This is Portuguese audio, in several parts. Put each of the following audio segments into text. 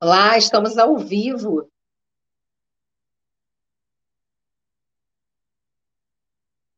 Olá, estamos ao vivo.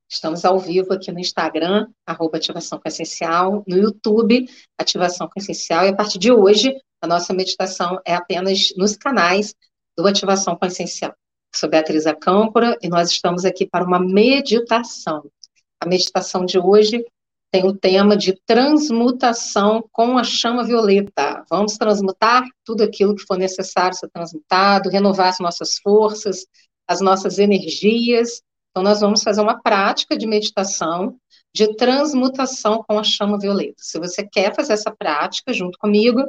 Estamos ao vivo aqui no Instagram, arroba Ativação com Essencial, no YouTube, Ativação com Essencial, e a partir de hoje, a nossa meditação é apenas nos canais do Ativação com Essencial. Sou Beatriz Acâmpora e nós estamos aqui para uma meditação. A meditação de hoje tem o tema de transmutação com a chama violeta. Vamos transmutar tudo aquilo que for necessário ser transmutado, renovar as nossas forças, as nossas energias. Então, nós vamos fazer uma prática de meditação de transmutação com a chama violeta. Se você quer fazer essa prática junto comigo,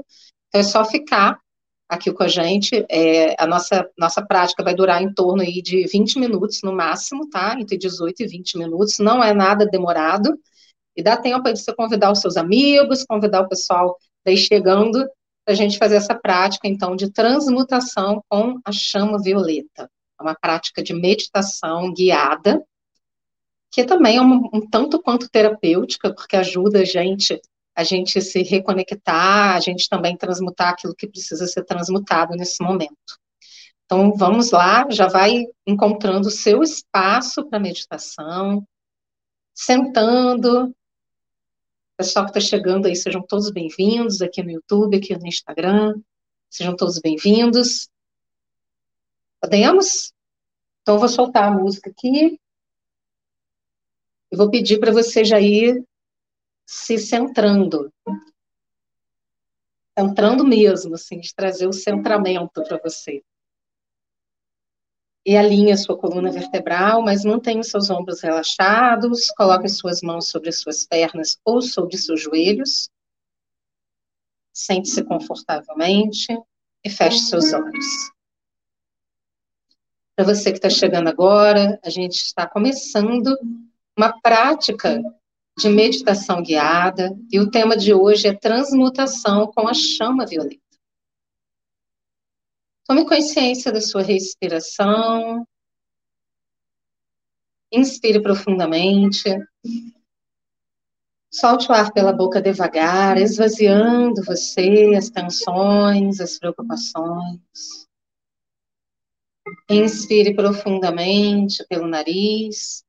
então é só ficar aqui com a gente. É, a nossa, nossa prática vai durar em torno aí de 20 minutos no máximo, tá? Entre 18 e 20 minutos, não é nada demorado. E dá tempo de você convidar os seus amigos, convidar o pessoal daí chegando, para a gente fazer essa prática, então, de transmutação com a chama violeta. É uma prática de meditação guiada, que também é um, um tanto quanto terapêutica, porque ajuda a gente a gente se reconectar, a gente também transmutar aquilo que precisa ser transmutado nesse momento. Então, vamos lá, já vai encontrando o seu espaço para meditação, sentando, pessoal que está chegando aí, sejam todos bem-vindos aqui no YouTube, aqui no Instagram. Sejam todos bem-vindos. Podemos? Então, eu vou soltar a música aqui. Eu vou pedir para você já ir se centrando. Centrando mesmo, assim, de trazer o centramento para você e alinhe a sua coluna vertebral, mas mantenha os seus ombros relaxados, coloque suas mãos sobre suas pernas ou sobre seus joelhos. Sente-se confortavelmente e feche seus olhos. Para você que está chegando agora, a gente está começando uma prática de meditação guiada e o tema de hoje é transmutação com a chama violeta. Tome consciência da sua respiração. Inspire profundamente. Solte o ar pela boca devagar, esvaziando você, as tensões, as preocupações. Inspire profundamente pelo nariz.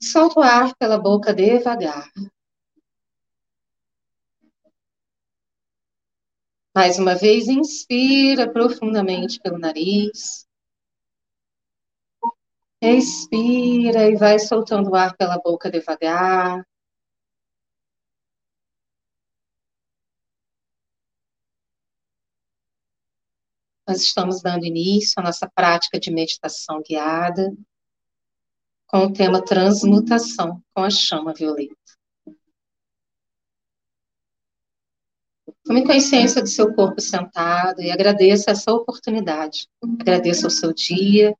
Solte o ar pela boca devagar. Mais uma vez, inspira profundamente pelo nariz. Expira e vai soltando o ar pela boca devagar. Nós estamos dando início à nossa prática de meditação guiada com o tema transmutação com a chama violeta. Tome consciência do seu corpo sentado e agradeça essa oportunidade. Agradeça o seu dia.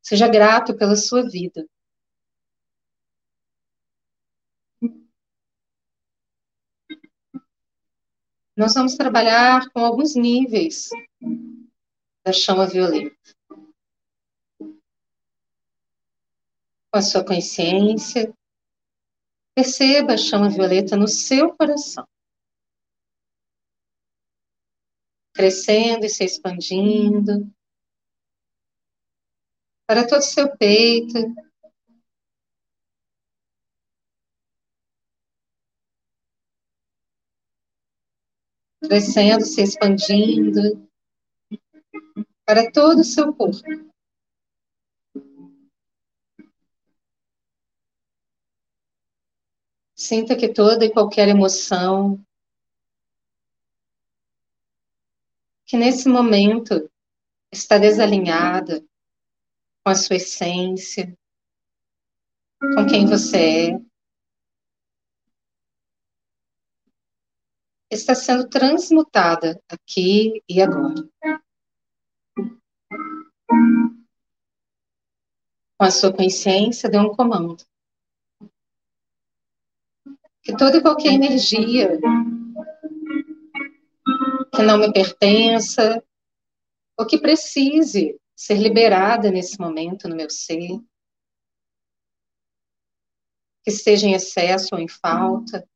Seja grato pela sua vida. Nós vamos trabalhar com alguns níveis da chama violeta. Com a sua consciência, perceba a chama violeta no seu coração. Crescendo e se expandindo para todo o seu peito. Crescendo, se expandindo para todo o seu corpo. Sinta que toda e qualquer emoção que nesse momento está desalinhada com a sua essência, com quem você é, está sendo transmutada aqui e agora. Com a sua consciência, dê um comando. Que toda e qualquer energia que não me pertença, ou que precise ser liberada nesse momento no meu ser, que esteja em excesso ou em falta,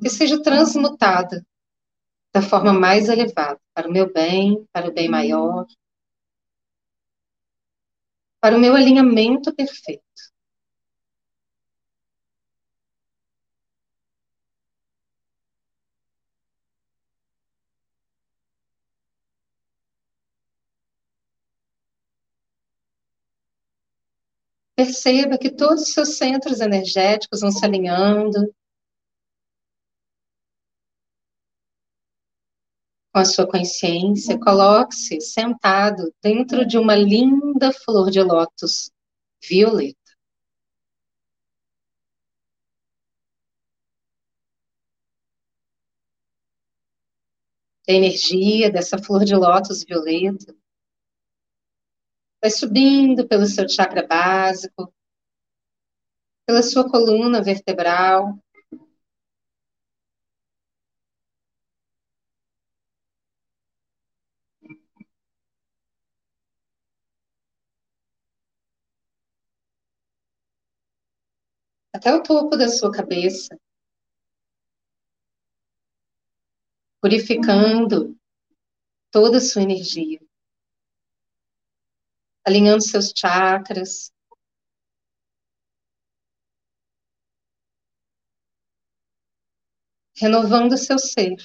que seja transmutada da forma mais elevada, para o meu bem, para o bem maior, para o meu alinhamento perfeito. Perceba que todos os seus centros energéticos vão se alinhando com a sua consciência. Coloque-se sentado dentro de uma linda flor de lótus violeta. A energia dessa flor de lótus violeta Vai subindo pelo seu chakra básico, pela sua coluna vertebral. Até o topo da sua cabeça. Purificando toda a sua energia alinhando seus chakras. Renovando seu ser.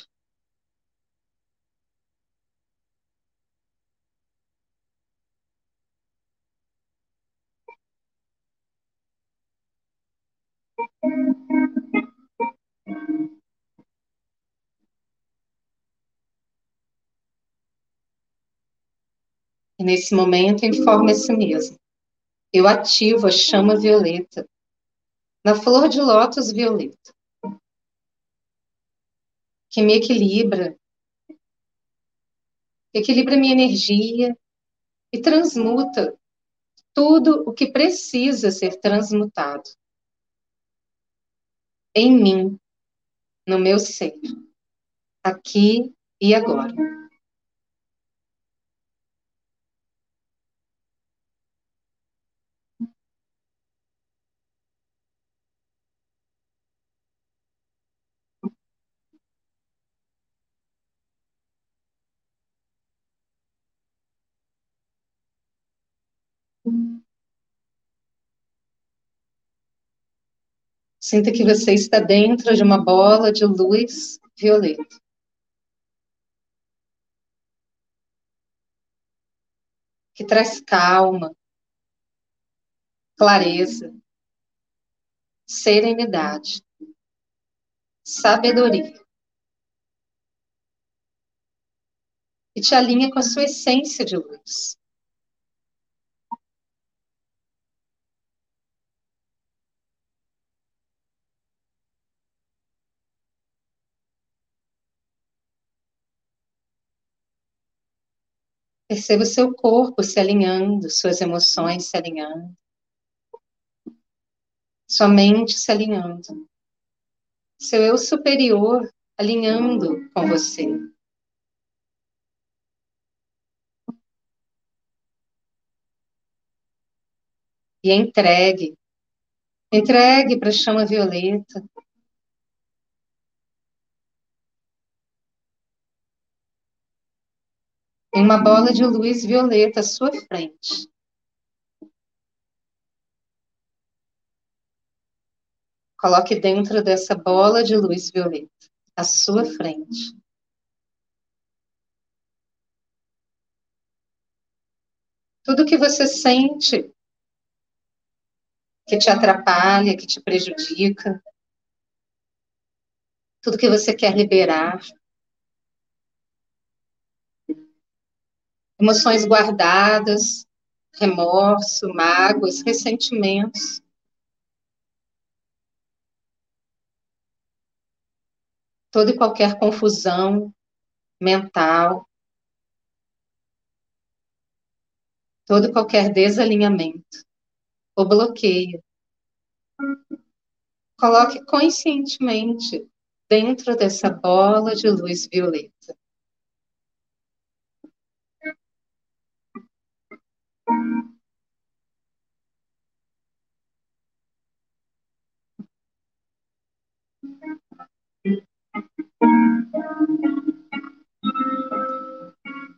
E nesse momento, si mesmo. Eu ativo a chama violeta na flor de lótus violeta, que me equilibra, equilibra minha energia e transmuta tudo o que precisa ser transmutado em mim, no meu ser, aqui e agora. Sinta que você está dentro de uma bola de luz violeta. Que traz calma, clareza, serenidade, sabedoria. E te alinha com a sua essência de luz. Perceba o seu corpo se alinhando, suas emoções se alinhando, sua mente se alinhando, seu eu superior alinhando com você. E entregue, entregue para a chama violeta em uma bola de luz violeta à sua frente. Coloque dentro dessa bola de luz violeta à sua frente. Tudo que você sente que te atrapalha, que te prejudica, tudo que você quer liberar, emoções guardadas, remorso, mágoas, ressentimentos. Toda e qualquer confusão mental, todo e qualquer desalinhamento ou bloqueio. Coloque conscientemente dentro dessa bola de luz violeta.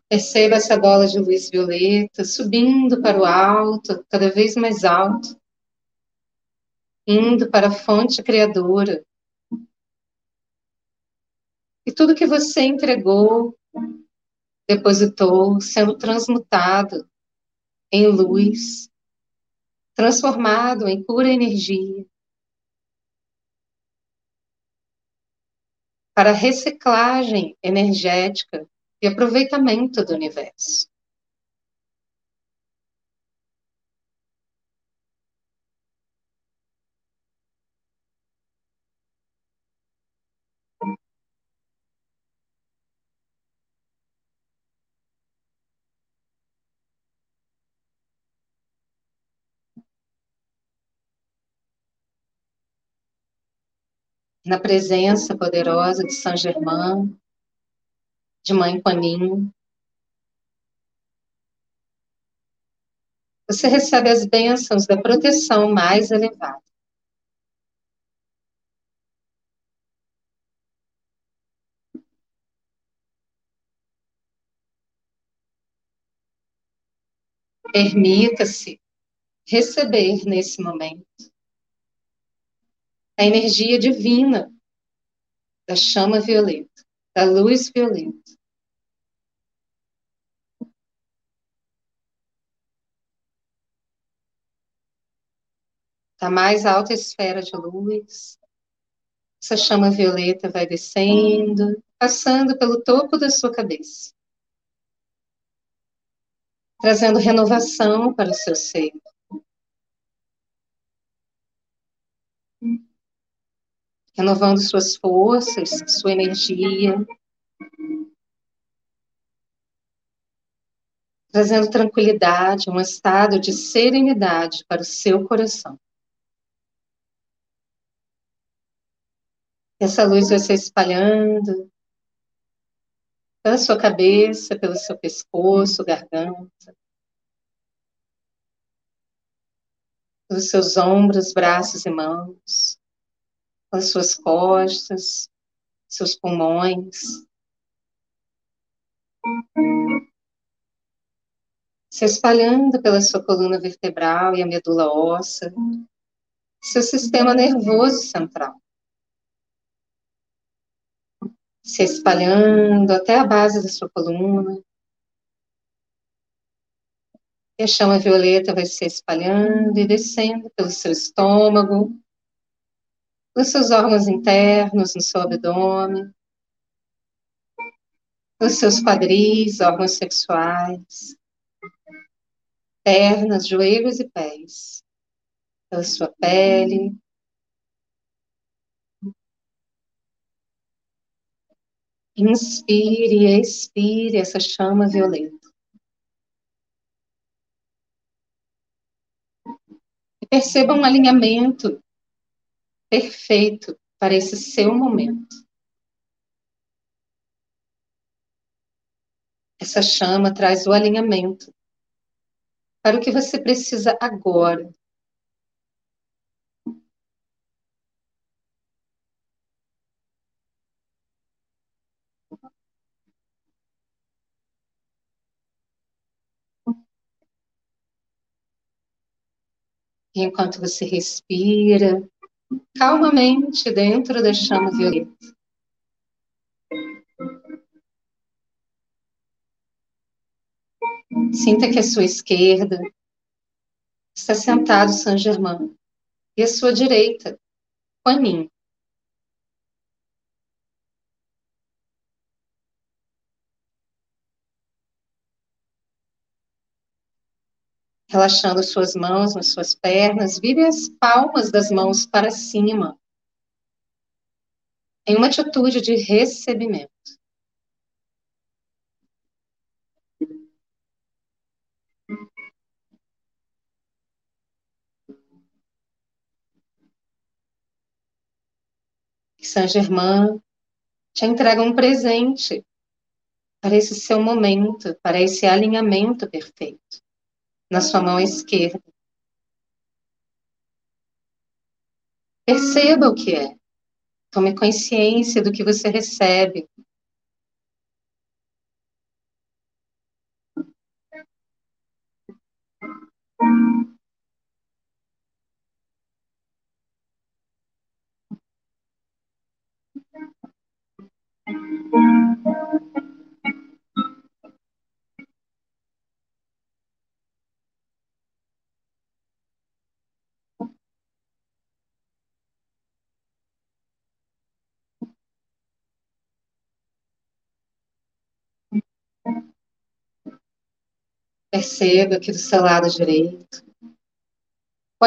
Perceba essa bola de luz violeta subindo para o alto, cada vez mais alto, indo para a fonte criadora. E tudo que você entregou, depositou, sendo transmutado em luz, transformado em pura energia, para reciclagem energética e aproveitamento do universo. Na presença poderosa de Saint Germain, de Mãe Paninho. Você recebe as bênçãos da proteção mais elevada. Permita-se receber nesse momento a energia divina da chama violeta, da luz violeta. Da mais alta esfera de luz, essa chama violeta vai descendo, passando pelo topo da sua cabeça, trazendo renovação para o seu ser. Renovando suas forças, sua energia, trazendo tranquilidade, um estado de serenidade para o seu coração. Essa luz vai se espalhando pela sua cabeça, pelo seu pescoço, garganta, pelos seus ombros, braços e mãos, pelas suas costas, seus pulmões. Se espalhando pela sua coluna vertebral e a medula óssea, seu sistema nervoso central. se espalhando até a base da sua coluna. E a chama violeta vai se espalhando e descendo pelo seu estômago, pelos seus órgãos internos, no seu abdômen, pelos seus quadris, órgãos sexuais, pernas, joelhos e pés, pela sua pele, Inspire e expire essa chama violeta. E perceba um alinhamento perfeito para esse seu momento. Essa chama traz o alinhamento para o que você precisa agora. Enquanto você respira calmamente dentro da chama violeta, sinta que à sua esquerda está sentado Saint Germain e à sua direita, Paninho. Relaxando suas mãos nas suas pernas, vire as palmas das mãos para cima, em uma atitude de recebimento. Saint Germain te entrega um presente para esse seu momento, para esse alinhamento perfeito na sua mão esquerda. Perceba o que é. Tome consciência do que você recebe. Thank Perceba que do seu lado direito, o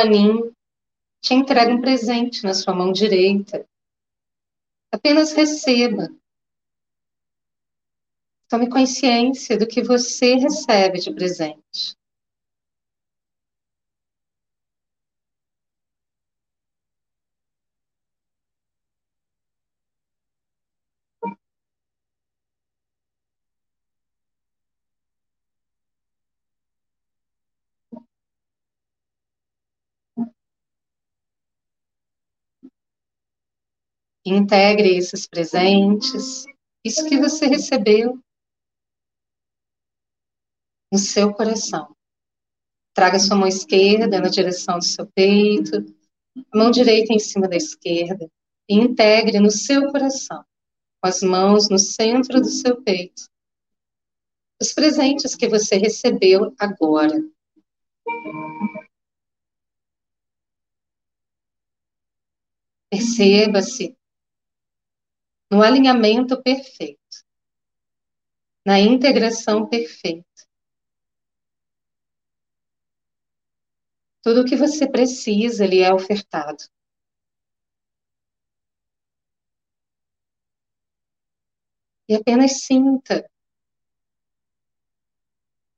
te entrega um presente na sua mão direita. Apenas receba. Tome consciência do que você recebe de presente. Integre esses presentes, isso que você recebeu, no seu coração. Traga sua mão esquerda na direção do seu peito, mão direita em cima da esquerda, e integre no seu coração, com as mãos no centro do seu peito, os presentes que você recebeu agora. Perceba-se no alinhamento perfeito, na integração perfeita. Tudo o que você precisa lhe é ofertado. E apenas sinta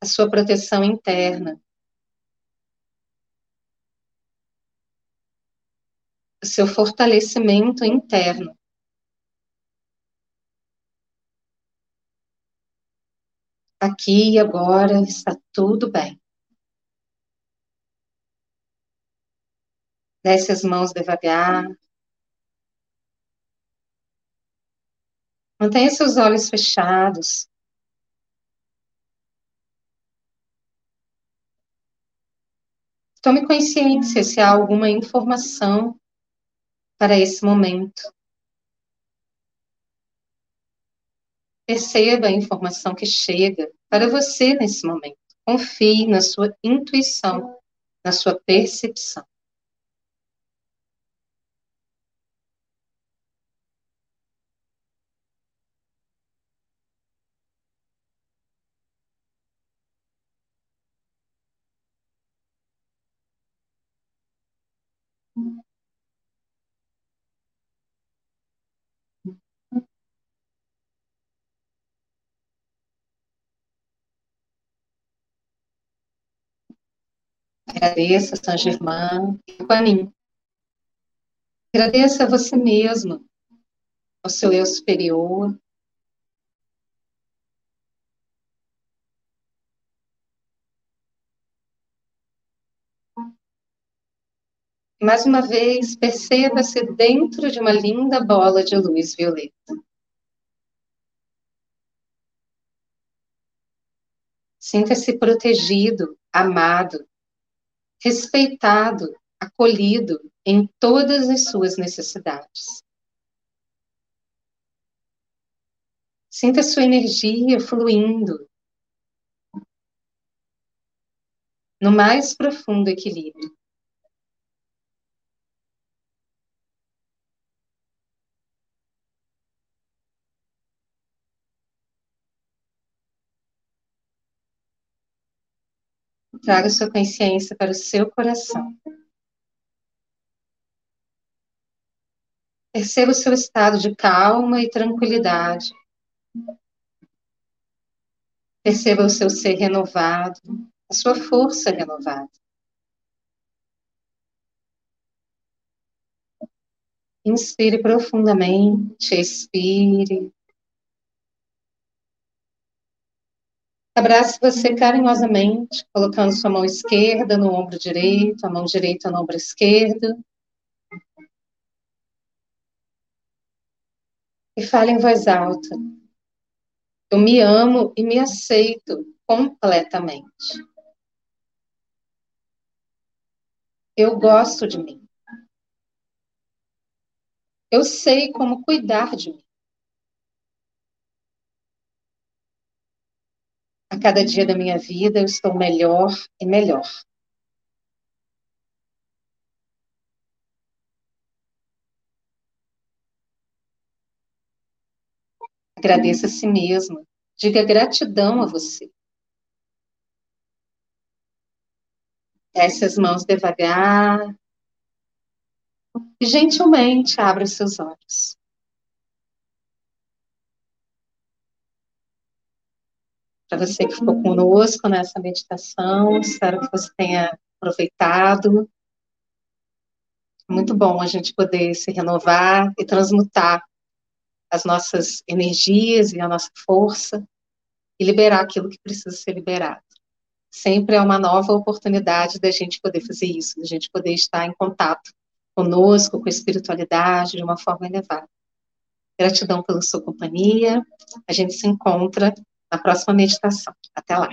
a sua proteção interna. O seu fortalecimento interno. Aqui e agora está tudo bem. Desce as mãos devagar. Mantenha seus olhos fechados. Tome consciência se há alguma informação para esse momento. Perceba a informação que chega para você nesse momento. Confie na sua intuição, na sua percepção. Agradeça São Germain e mim. Agradeça a você mesmo, ao seu eu superior. Mais uma vez, perceba-se dentro de uma linda bola de luz violeta. Sinta-se protegido, amado, respeitado, acolhido em todas as suas necessidades. Sinta sua energia fluindo no mais profundo equilíbrio. Traga sua consciência para o seu coração. Perceba o seu estado de calma e tranquilidade. Perceba o seu ser renovado, a sua força renovada. Inspire profundamente, expire. Abrace você carinhosamente, colocando sua mão esquerda no ombro direito, a mão direita no ombro esquerdo. E fale em voz alta. Eu me amo e me aceito completamente. Eu gosto de mim. Eu sei como cuidar de mim. A cada dia da minha vida eu estou melhor e melhor. Agradeça a si mesma. Diga gratidão a você. Desce as mãos devagar. E gentilmente abra os seus olhos. Para você que ficou conosco nessa meditação, espero que você tenha aproveitado. Muito bom a gente poder se renovar e transmutar as nossas energias e a nossa força e liberar aquilo que precisa ser liberado. Sempre é uma nova oportunidade da gente poder fazer isso, da gente poder estar em contato conosco, com a espiritualidade, de uma forma elevada. Gratidão pela sua companhia. A gente se encontra na próxima meditação. Até lá.